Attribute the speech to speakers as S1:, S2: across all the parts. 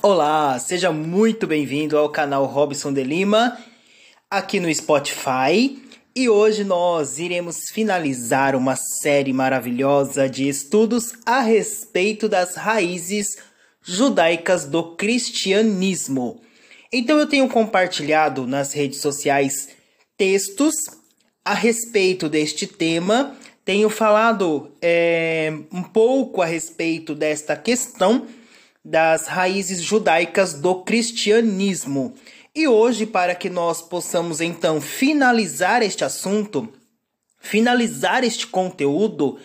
S1: Olá, seja muito bem-vindo ao canal Robson de Lima, aqui no Spotify. E hoje nós iremos finalizar uma série maravilhosa de estudos a respeito das raízes judaicas do cristianismo. Então eu tenho compartilhado nas redes sociais textos a respeito deste tema, tenho falado é, um pouco a respeito desta questão das raízes judaicas do cristianismo. E hoje, para que nós possamos então finalizar este assunto, finalizar este conteúdo,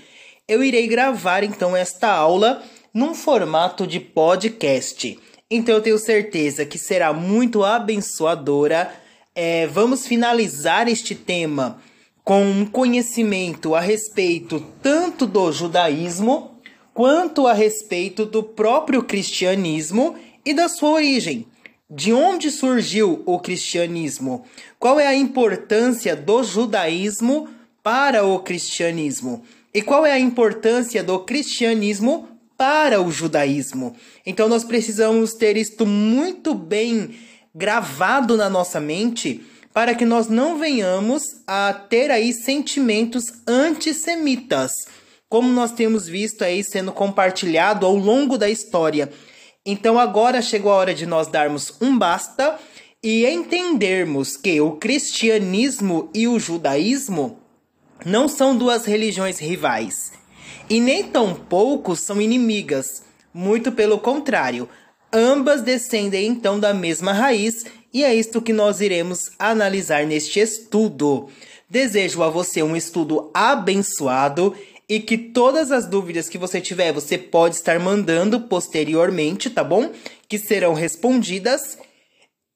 S1: eu irei gravar então esta aula num formato de podcast. Então eu tenho certeza que será muito abençoadora. É, vamos finalizar este tema com um conhecimento a respeito tanto do judaísmo quanto a respeito do próprio cristianismo e da sua origem. De onde surgiu o cristianismo? Qual é a importância do judaísmo para o cristianismo? E qual é a importância do cristianismo para o judaísmo? Então nós precisamos ter isto muito bem gravado na nossa mente para que nós não venhamos a ter aí sentimentos antissemitas como nós temos visto aí sendo compartilhado ao longo da história. Então agora chegou a hora de nós darmos um basta e entendermos que o cristianismo e o judaísmo não são duas religiões rivais e nem tampouco são inimigas, muito pelo contrário, ambas descendem então da mesma raiz e é isto que nós iremos analisar neste estudo. Desejo a você um estudo abençoado e que todas as dúvidas que você tiver, você pode estar mandando posteriormente, tá bom? Que serão respondidas.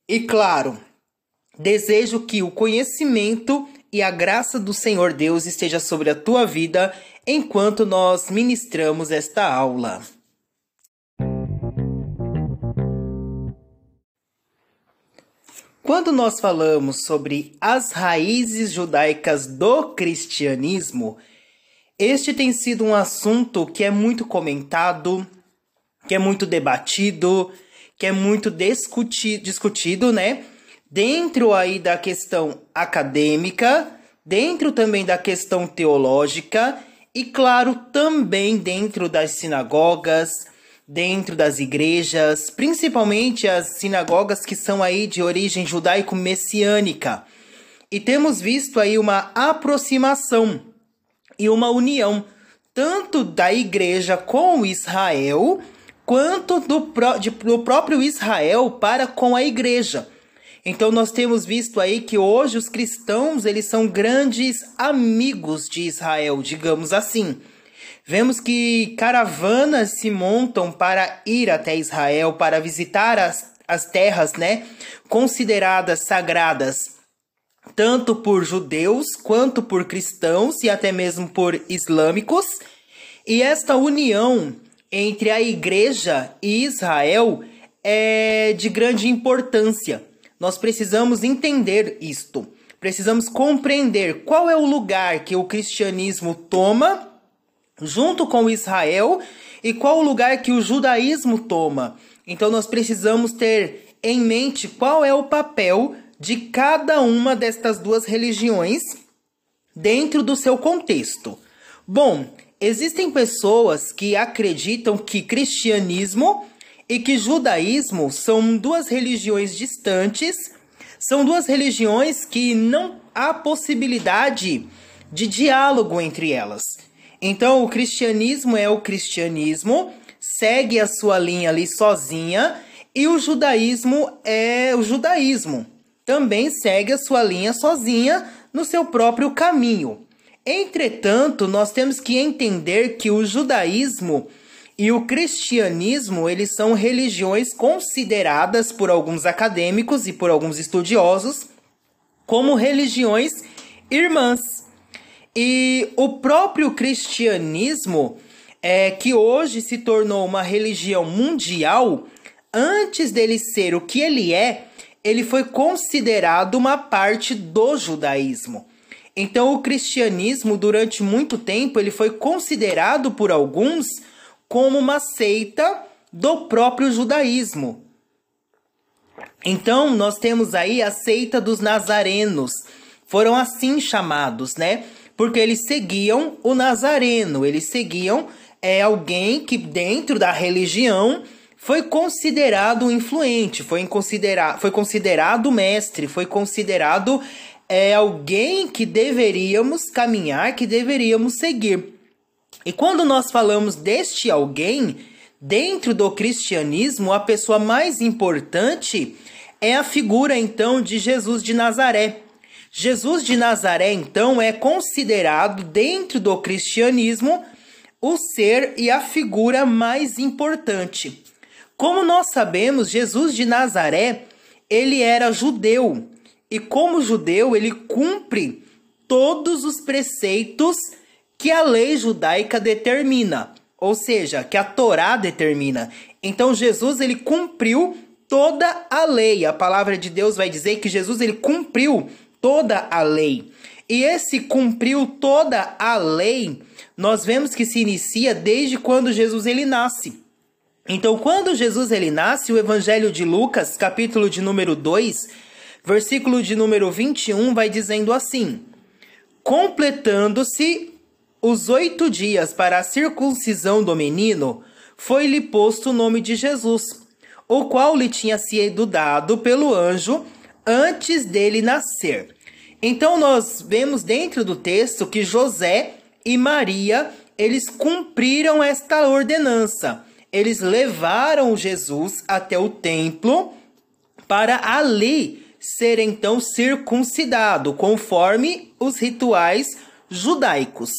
S1: E claro, desejo que o conhecimento e a graça do Senhor Deus esteja sobre a tua vida enquanto nós ministramos esta aula. Quando nós falamos sobre as raízes judaicas do cristianismo, este tem sido um assunto que é muito comentado, que é muito debatido, que é muito discuti discutido, né? Dentro aí da questão acadêmica, dentro também da questão teológica e, claro, também dentro das sinagogas, dentro das igrejas, principalmente as sinagogas que são aí de origem judaico-messiânica. E temos visto aí uma aproximação e uma união tanto da igreja com Israel quanto do, pró de, do próprio Israel para com a igreja. Então nós temos visto aí que hoje os cristãos eles são grandes amigos de Israel, digamos assim. Vemos que caravanas se montam para ir até Israel, para visitar as, as terras, né, consideradas sagradas tanto por judeus quanto por cristãos e até mesmo por islâmicos. E esta união entre a igreja e Israel é de grande importância. Nós precisamos entender isto. Precisamos compreender qual é o lugar que o cristianismo toma junto com Israel e qual o lugar que o judaísmo toma. Então nós precisamos ter em mente qual é o papel de cada uma destas duas religiões dentro do seu contexto. Bom, existem pessoas que acreditam que cristianismo e que judaísmo são duas religiões distantes, são duas religiões que não há possibilidade de diálogo entre elas. Então, o cristianismo é o cristianismo, segue a sua linha ali sozinha, e o judaísmo é o judaísmo também segue a sua linha sozinha no seu próprio caminho. Entretanto, nós temos que entender que o judaísmo e o cristianismo, eles são religiões consideradas por alguns acadêmicos e por alguns estudiosos como religiões irmãs. E o próprio cristianismo, é, que hoje se tornou uma religião mundial, antes dele ser o que ele é, ele foi considerado uma parte do judaísmo. Então o cristianismo durante muito tempo ele foi considerado por alguns como uma seita do próprio judaísmo. Então, nós temos aí a seita dos nazarenos. Foram assim chamados, né? Porque eles seguiam o nazareno, eles seguiam é, alguém que dentro da religião foi considerado influente, foi, considera foi considerado mestre, foi considerado é, alguém que deveríamos caminhar, que deveríamos seguir. E quando nós falamos deste alguém, dentro do cristianismo, a pessoa mais importante é a figura então de Jesus de Nazaré. Jesus de Nazaré, então, é considerado dentro do cristianismo o ser e a figura mais importante. Como nós sabemos, Jesus de Nazaré, ele era judeu, e como judeu, ele cumpre todos os preceitos que a lei judaica determina, ou seja, que a Torá determina. Então Jesus ele cumpriu toda a lei. A palavra de Deus vai dizer que Jesus ele cumpriu toda a lei. E esse cumpriu toda a lei, nós vemos que se inicia desde quando Jesus ele nasce. Então, quando Jesus ele nasce, o Evangelho de Lucas, capítulo de número 2, versículo de número 21, vai dizendo assim: Completando-se os oito dias para a circuncisão do menino, foi-lhe posto o nome de Jesus o qual lhe tinha sido dado pelo anjo antes dele nascer. Então nós vemos dentro do texto que José e Maria, eles cumpriram esta ordenança. Eles levaram Jesus até o templo para ali ser então circuncidado, conforme os rituais judaicos.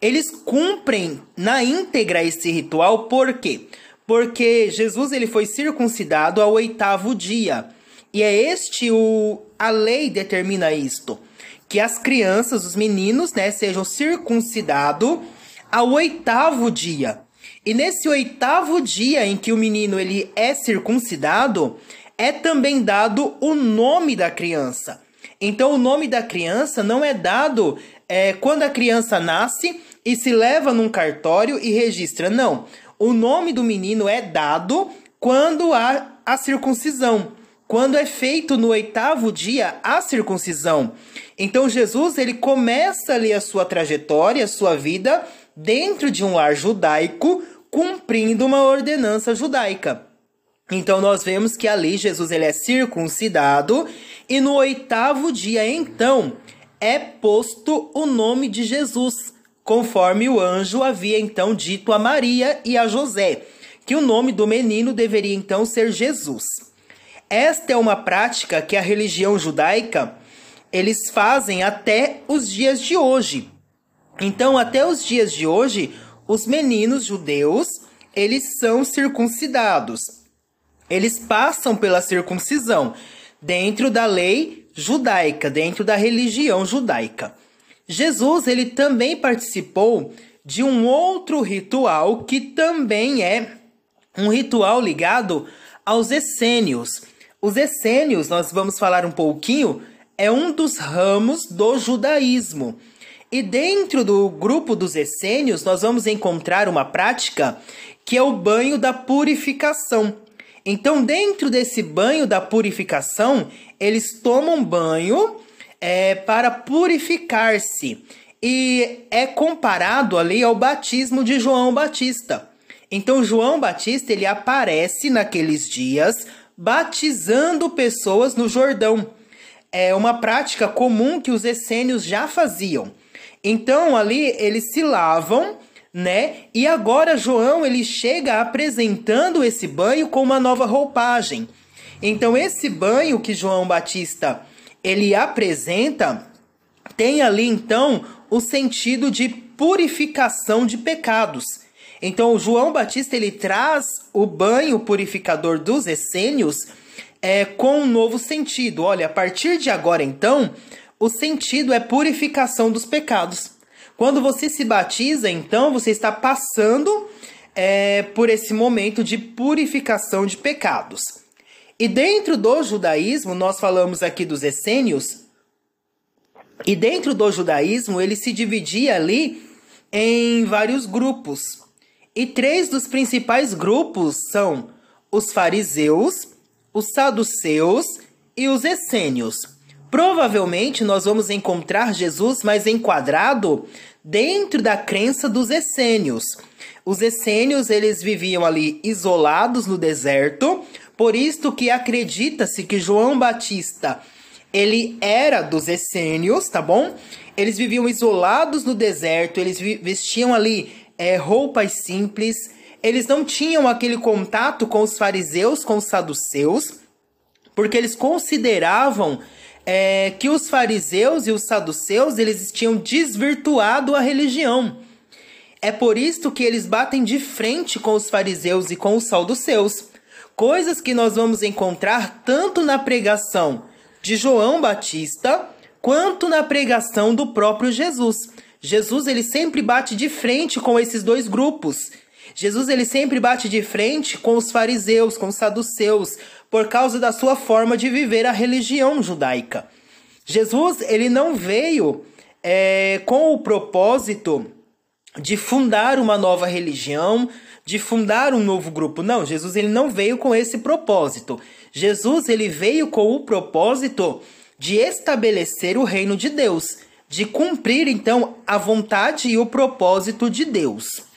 S1: Eles cumprem na íntegra esse ritual, por quê? porque Jesus ele foi circuncidado ao oitavo dia. E é este o a lei determina isto, que as crianças, os meninos, né, sejam circuncidados ao oitavo dia. E nesse oitavo dia em que o menino ele é circuncidado, é também dado o nome da criança. Então o nome da criança não é dado é, quando a criança nasce e se leva num cartório e registra. Não o nome do menino é dado quando há a circuncisão, quando é feito no oitavo dia a circuncisão. Então Jesus ele começa ali a sua trajetória, a sua vida dentro de um lar judaico, cumprindo uma ordenança judaica. Então nós vemos que ali Jesus ele é circuncidado e no oitavo dia então é posto o nome de Jesus conforme o anjo havia então dito a Maria e a José, que o nome do menino deveria então ser Jesus. Esta é uma prática que a religião judaica eles fazem até os dias de hoje. Então, até os dias de hoje, os meninos judeus, eles são circuncidados. Eles passam pela circuncisão dentro da lei judaica, dentro da religião judaica. Jesus ele também participou de um outro ritual que também é um ritual ligado aos essênios. Os essênios, nós vamos falar um pouquinho, é um dos ramos do judaísmo. E dentro do grupo dos essênios, nós vamos encontrar uma prática que é o banho da purificação. Então, dentro desse banho da purificação, eles tomam banho é, para purificar-se e é comparado ali ao batismo de João Batista. Então João Batista ele aparece naqueles dias batizando pessoas no Jordão. É uma prática comum que os essênios já faziam. Então ali eles se lavam, né? E agora João ele chega apresentando esse banho com uma nova roupagem. Então esse banho que João Batista ele apresenta tem ali então o sentido de purificação de pecados. Então, João Batista ele traz o banho purificador dos essênios é, com um novo sentido. Olha, a partir de agora, então, o sentido é purificação dos pecados. Quando você se batiza, então, você está passando é, por esse momento de purificação de pecados. E dentro do judaísmo, nós falamos aqui dos essênios, e dentro do judaísmo ele se dividia ali em vários grupos. E três dos principais grupos são os fariseus, os saduceus e os essênios. Provavelmente nós vamos encontrar Jesus mais enquadrado dentro da crença dos essênios. Os essênios, eles viviam ali isolados no deserto, por isto que acredita-se que João Batista, ele era dos essênios, tá bom? Eles viviam isolados no deserto, eles vestiam ali é, roupas simples, eles não tinham aquele contato com os fariseus, com os saduceus, porque eles consideravam é, que os fariseus e os saduceus eles tinham desvirtuado a religião. É por isto que eles batem de frente com os fariseus e com os saduceus. Coisas que nós vamos encontrar tanto na pregação de João Batista quanto na pregação do próprio Jesus. Jesus ele sempre bate de frente com esses dois grupos. Jesus ele sempre bate de frente com os fariseus, com os saduceus, por causa da sua forma de viver a religião judaica. Jesus ele não veio é, com o propósito de fundar uma nova religião, de fundar um novo grupo. Não, Jesus ele não veio com esse propósito. Jesus ele veio com o propósito de estabelecer o reino de Deus, de cumprir então a vontade e o propósito de Deus.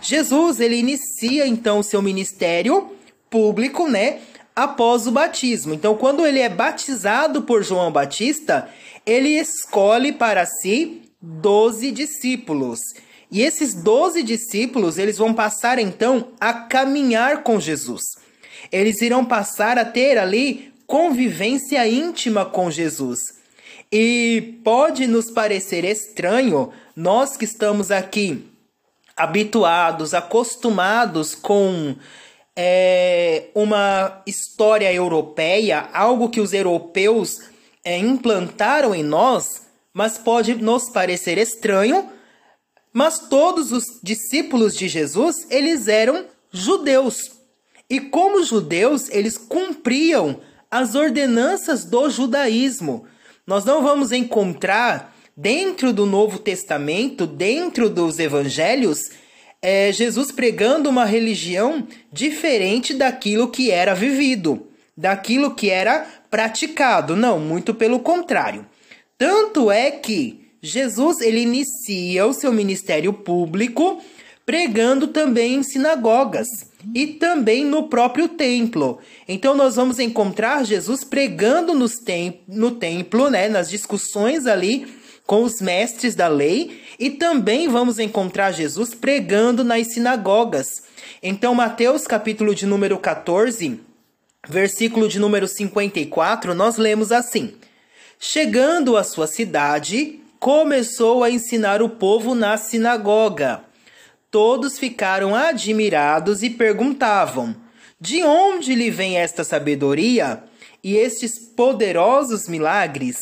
S1: Jesus ele inicia então o seu ministério público, né, após o batismo. Então, quando ele é batizado por João Batista, ele escolhe para si doze discípulos. E esses doze discípulos, eles vão passar então a caminhar com Jesus. Eles irão passar a ter ali convivência íntima com Jesus. E pode nos parecer estranho, nós que estamos aqui habituados, acostumados com é, uma história europeia, algo que os europeus é, implantaram em nós, mas pode nos parecer estranho mas todos os discípulos de Jesus, eles eram judeus. E como judeus, eles cumpriam as ordenanças do judaísmo. Nós não vamos encontrar dentro do Novo Testamento, dentro dos evangelhos, é, Jesus pregando uma religião diferente daquilo que era vivido, daquilo que era praticado. Não, muito pelo contrário. Tanto é que Jesus ele inicia o seu ministério público pregando também em sinagogas e também no próprio templo. Então nós vamos encontrar Jesus pregando nos tem no templo, né, nas discussões ali com os mestres da lei, e também vamos encontrar Jesus pregando nas sinagogas. Então Mateus capítulo de número 14, versículo de número 54, nós lemos assim: Chegando à sua cidade, começou a ensinar o povo na sinagoga. Todos ficaram admirados e perguntavam: De onde lhe vem esta sabedoria e estes poderosos milagres?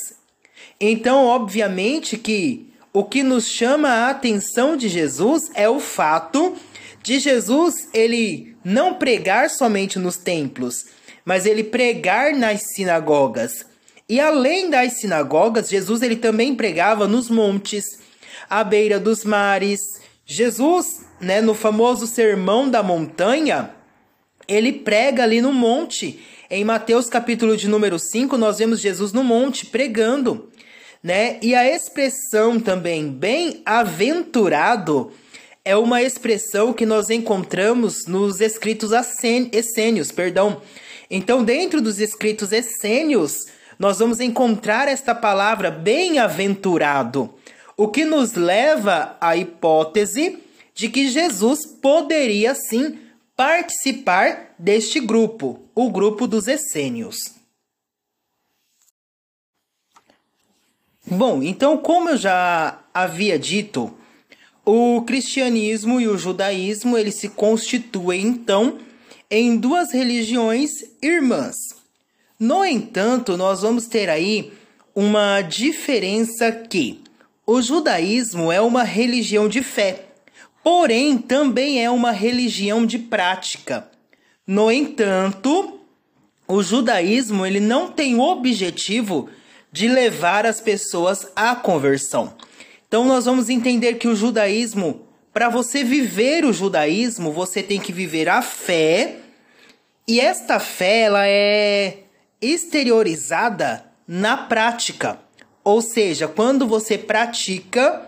S1: Então, obviamente que o que nos chama a atenção de Jesus é o fato de Jesus ele não pregar somente nos templos, mas ele pregar nas sinagogas. E além das sinagogas, Jesus ele também pregava nos montes, à beira dos mares. Jesus, né, no famoso Sermão da Montanha, ele prega ali no monte. Em Mateus capítulo de número 5, nós vemos Jesus no monte pregando, né? E a expressão também bem-aventurado é uma expressão que nós encontramos nos escritos essênios, perdão. Então, dentro dos escritos essênios, nós vamos encontrar esta palavra bem-aventurado, o que nos leva à hipótese de que Jesus poderia sim participar deste grupo, o grupo dos essênios. Bom, então, como eu já havia dito, o cristianismo e o judaísmo eles se constituem então em duas religiões irmãs. No entanto, nós vamos ter aí uma diferença que o judaísmo é uma religião de fé, porém também é uma religião de prática. No entanto, o judaísmo ele não tem o objetivo de levar as pessoas à conversão. Então nós vamos entender que o judaísmo, para você viver o judaísmo, você tem que viver a fé E esta fé ela é exteriorizada na prática. Ou seja, quando você pratica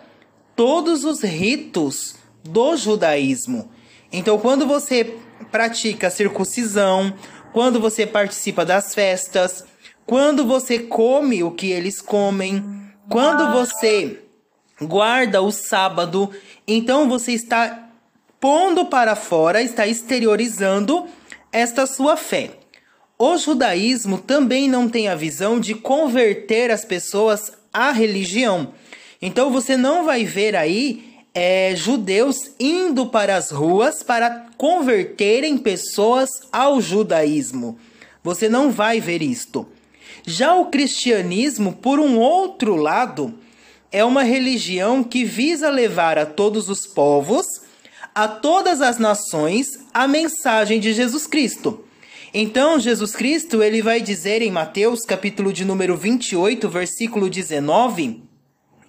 S1: todos os ritos do judaísmo. Então, quando você pratica a circuncisão, quando você participa das festas, quando você come o que eles comem, quando você guarda o sábado, então você está pondo para fora, está exteriorizando esta sua fé. O judaísmo também não tem a visão de converter as pessoas à religião. Então você não vai ver aí é, judeus indo para as ruas para converterem pessoas ao judaísmo. Você não vai ver isto. Já o cristianismo, por um outro lado, é uma religião que visa levar a todos os povos, a todas as nações, a mensagem de Jesus Cristo. Então, Jesus Cristo, ele vai dizer em Mateus, capítulo de número 28, versículo 19: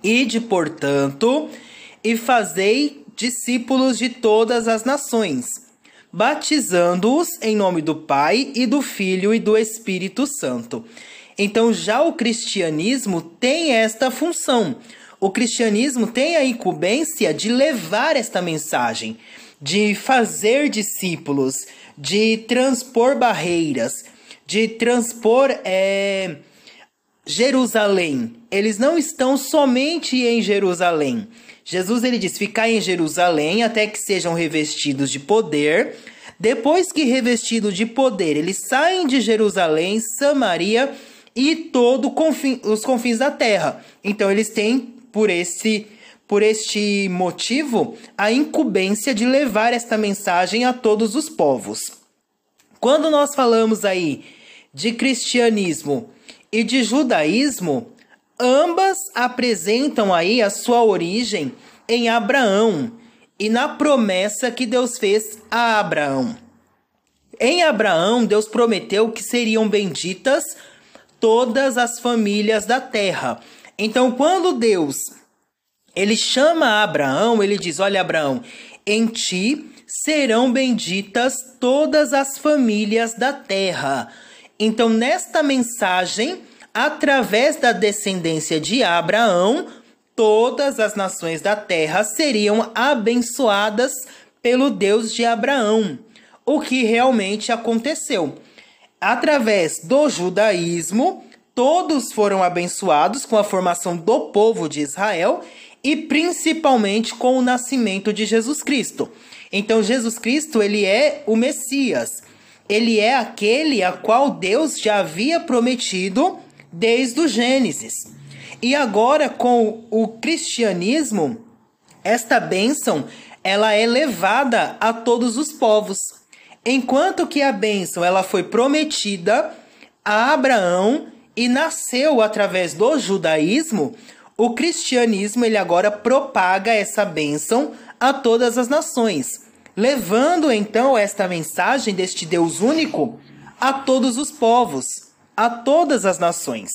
S1: Ide, portanto, e fazei discípulos de todas as nações, batizando-os em nome do Pai e do Filho e do Espírito Santo. Então, já o cristianismo tem esta função. O cristianismo tem a incumbência de levar esta mensagem, de fazer discípulos, de transpor barreiras, de transpor é, Jerusalém. Eles não estão somente em Jerusalém. Jesus ele diz: ficar em Jerusalém até que sejam revestidos de poder. Depois que revestidos de poder, eles saem de Jerusalém, Samaria e todo confim, os confins da terra. Então eles têm por esse por este motivo a incumbência de levar esta mensagem a todos os povos. Quando nós falamos aí de cristianismo e de judaísmo, ambas apresentam aí a sua origem em Abraão e na promessa que Deus fez a Abraão. Em Abraão, Deus prometeu que seriam benditas todas as famílias da terra. Então, quando Deus ele chama Abraão, ele diz: Olha, Abraão, em ti serão benditas todas as famílias da terra. Então, nesta mensagem, através da descendência de Abraão, todas as nações da terra seriam abençoadas pelo Deus de Abraão, o que realmente aconteceu. Através do judaísmo, todos foram abençoados com a formação do povo de Israel e principalmente com o nascimento de Jesus Cristo. Então Jesus Cristo, ele é o Messias. Ele é aquele a qual Deus já havia prometido desde o Gênesis. E agora com o cristianismo, esta bênção, ela é levada a todos os povos. Enquanto que a bênção ela foi prometida a Abraão e nasceu através do judaísmo, o cristianismo ele agora propaga essa bênção a todas as nações, levando então esta mensagem deste Deus único a todos os povos, a todas as nações.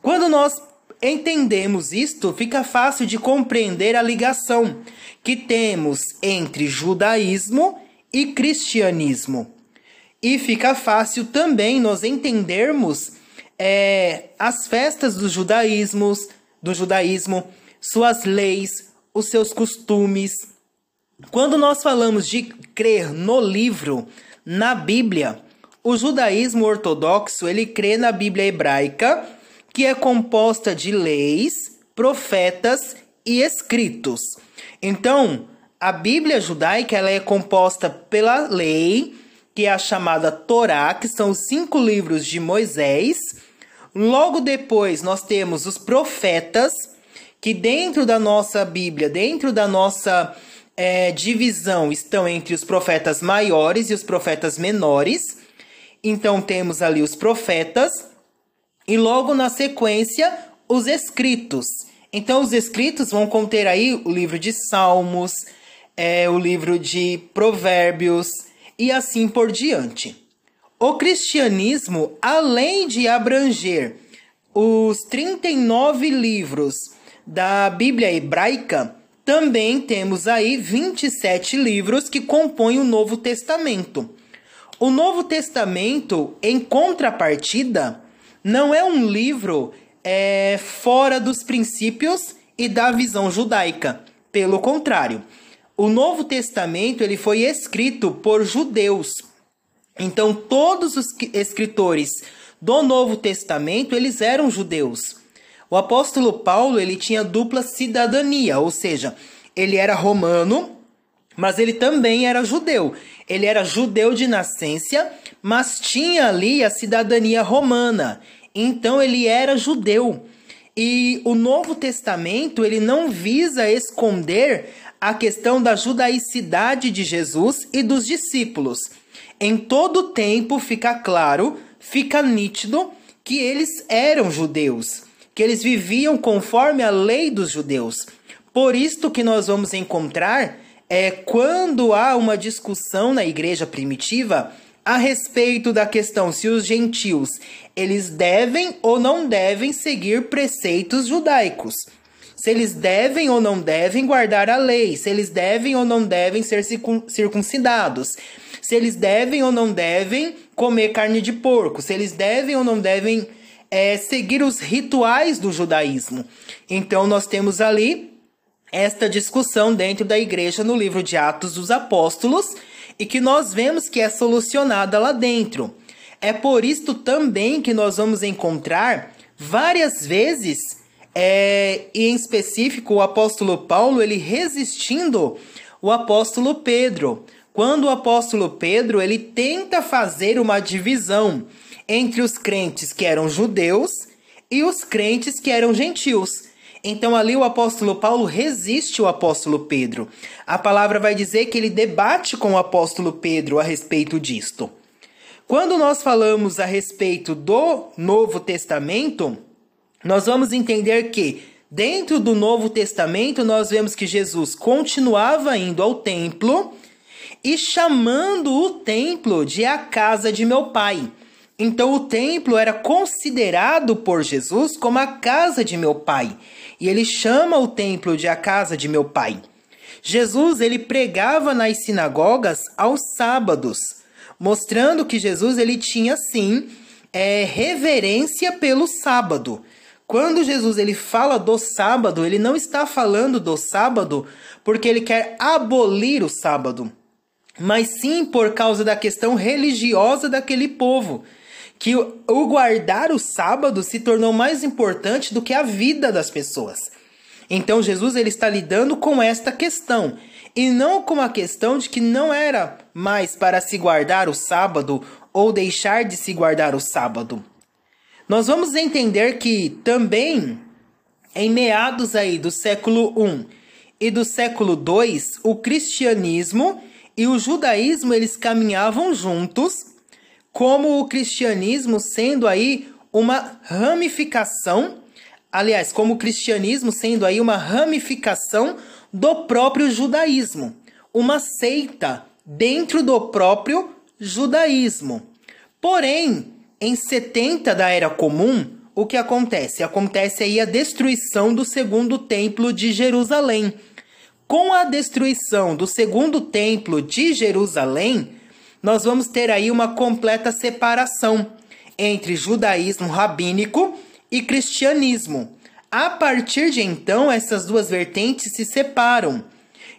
S1: Quando nós entendemos isto, fica fácil de compreender a ligação que temos entre judaísmo e cristianismo. E fica fácil também nós entendermos é, as festas dos judaísmos, do judaísmo, suas leis, os seus costumes. Quando nós falamos de crer no livro, na Bíblia, o judaísmo ortodoxo ele crê na Bíblia hebraica, que é composta de leis, profetas e escritos. Então, a Bíblia judaica ela é composta pela lei, que é a chamada Torá, que são os cinco livros de Moisés. Logo depois, nós temos os profetas, que dentro da nossa Bíblia, dentro da nossa é, divisão, estão entre os profetas maiores e os profetas menores. Então, temos ali os profetas, e logo na sequência, os escritos. Então, os escritos vão conter aí o livro de Salmos, é o livro de Provérbios e assim por diante. O cristianismo, além de abranger os 39 livros da Bíblia hebraica, também temos aí 27 livros que compõem o Novo Testamento. O Novo Testamento, em contrapartida, não é um livro é, fora dos princípios e da visão judaica. Pelo contrário, o Novo Testamento ele foi escrito por judeus. Então, todos os escritores do Novo Testamento eles eram judeus. O apóstolo Paulo ele tinha dupla cidadania, ou seja, ele era romano, mas ele também era judeu. Ele era judeu de nascença, mas tinha ali a cidadania romana. Então ele era judeu. E o Novo Testamento, ele não visa esconder a questão da judaicidade de Jesus e dos discípulos. Em todo tempo fica claro, fica nítido que eles eram judeus, que eles viviam conforme a lei dos judeus. Por isto que nós vamos encontrar é quando há uma discussão na igreja primitiva a respeito da questão se os gentios eles devem ou não devem seguir preceitos judaicos. Se eles devem ou não devem guardar a lei, se eles devem ou não devem ser circuncidados, se eles devem ou não devem comer carne de porco, se eles devem ou não devem é, seguir os rituais do judaísmo. Então nós temos ali esta discussão dentro da igreja no livro de Atos dos Apóstolos e que nós vemos que é solucionada lá dentro. É por isto também que nós vamos encontrar várias vezes, é, e em específico o apóstolo Paulo, ele resistindo o apóstolo Pedro. Quando o apóstolo Pedro ele tenta fazer uma divisão entre os crentes que eram judeus e os crentes que eram gentios. Então ali o apóstolo Paulo resiste o apóstolo Pedro. A palavra vai dizer que ele debate com o apóstolo Pedro a respeito disto. Quando nós falamos a respeito do Novo Testamento, nós vamos entender que dentro do Novo Testamento nós vemos que Jesus continuava indo ao templo e chamando o templo de a casa de meu pai. Então o templo era considerado por Jesus como a casa de meu pai e ele chama o templo de a casa de meu pai. Jesus ele pregava nas sinagogas aos sábados, mostrando que Jesus ele tinha sim é, reverência pelo sábado. Quando Jesus ele fala do sábado, ele não está falando do sábado porque ele quer abolir o sábado, mas sim por causa da questão religiosa daquele povo que o guardar o sábado se tornou mais importante do que a vida das pessoas. Então Jesus ele está lidando com esta questão e não com a questão de que não era mais para se guardar o sábado ou deixar de se guardar o sábado. Nós vamos entender que também em meados aí do século I e do século II, o cristianismo e o judaísmo eles caminhavam juntos como o cristianismo sendo aí uma ramificação, aliás, como o cristianismo sendo aí uma ramificação do próprio judaísmo, uma seita dentro do próprio judaísmo. Porém, em 70 da Era Comum, o que acontece? Acontece aí a destruição do segundo templo de Jerusalém. Com a destruição do segundo templo de Jerusalém, nós vamos ter aí uma completa separação entre judaísmo rabínico e cristianismo. A partir de então, essas duas vertentes se separam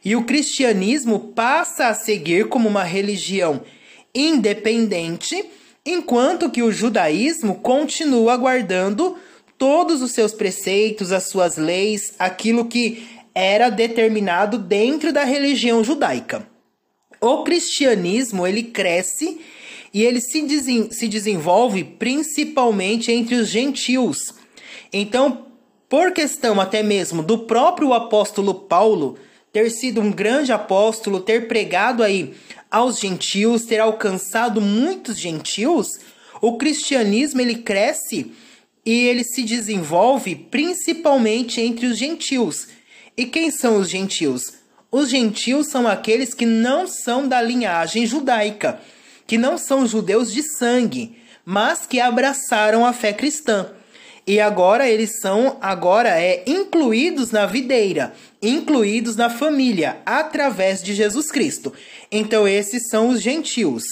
S1: e o cristianismo passa a seguir como uma religião independente, enquanto que o judaísmo continua guardando todos os seus preceitos, as suas leis, aquilo que era determinado dentro da religião judaica. O cristianismo ele cresce e ele se, desen se desenvolve principalmente entre os gentios. Então, por questão até mesmo do próprio apóstolo Paulo ter sido um grande apóstolo, ter pregado aí aos gentios, ter alcançado muitos gentios, o cristianismo ele cresce e ele se desenvolve principalmente entre os gentios. E quem são os gentios? Os gentios são aqueles que não são da linhagem judaica, que não são judeus de sangue, mas que abraçaram a fé cristã. E agora eles são agora é incluídos na videira, incluídos na família através de Jesus Cristo. Então esses são os gentios.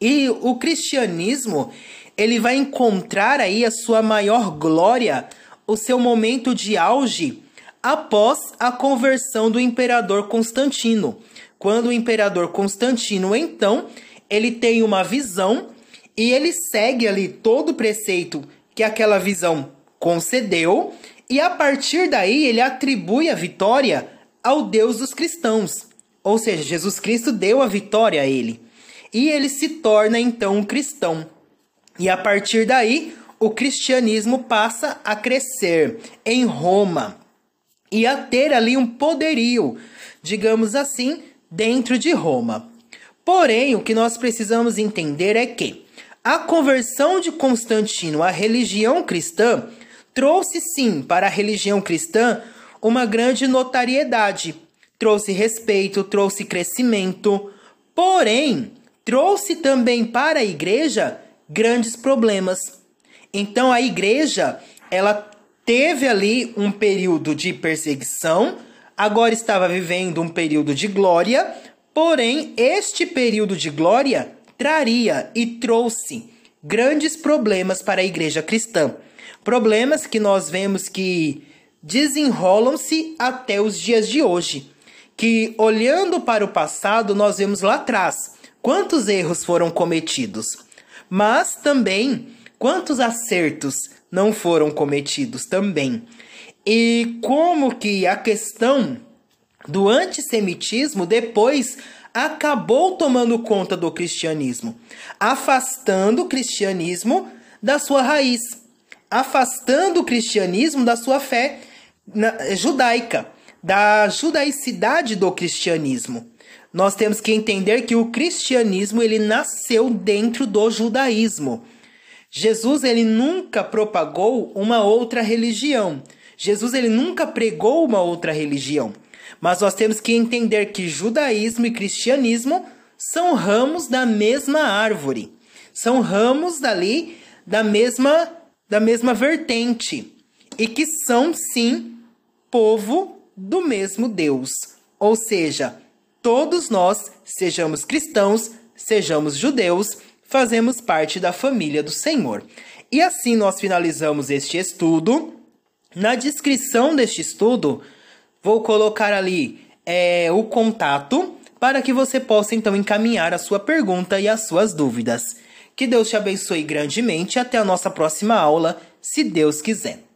S1: E o cristianismo, ele vai encontrar aí a sua maior glória, o seu momento de auge após a conversão do imperador Constantino. Quando o imperador Constantino, então, ele tem uma visão e ele segue ali todo o preceito que aquela visão concedeu, e a partir daí ele atribui a vitória ao Deus dos cristãos. Ou seja, Jesus Cristo deu a vitória a ele. E ele se torna então um cristão. E a partir daí, o cristianismo passa a crescer em Roma e a ter ali um poderio, digamos assim, dentro de Roma. Porém, o que nós precisamos entender é que a conversão de Constantino à religião cristã trouxe sim para a religião cristã uma grande notariedade, trouxe respeito, trouxe crescimento, porém trouxe também para a igreja grandes problemas. Então a igreja, ela teve ali um período de perseguição, agora estava vivendo um período de glória, porém este período de glória traria e trouxe grandes problemas para a igreja cristã. Problemas que nós vemos que desenrolam-se até os dias de hoje. Que olhando para o passado, nós vemos lá atrás quantos erros foram cometidos, mas também quantos acertos não foram cometidos também. E como que a questão do antissemitismo depois acabou tomando conta do cristianismo, afastando o cristianismo da sua raiz, afastando o cristianismo da sua fé judaica, da judaicidade do cristianismo nós temos que entender que o cristianismo ele nasceu dentro do judaísmo. Jesus ele nunca propagou uma outra religião. Jesus ele nunca pregou uma outra religião. Mas nós temos que entender que judaísmo e cristianismo são ramos da mesma árvore. São ramos dali da mesma da mesma vertente e que são sim povo do mesmo Deus. Ou seja, todos nós, sejamos cristãos, sejamos judeus, fazemos parte da família do Senhor. E assim nós finalizamos este estudo. Na descrição deste estudo, vou colocar ali é, o contato para que você possa então encaminhar a sua pergunta e as suas dúvidas. Que Deus te abençoe grandemente até a nossa próxima aula, se Deus quiser.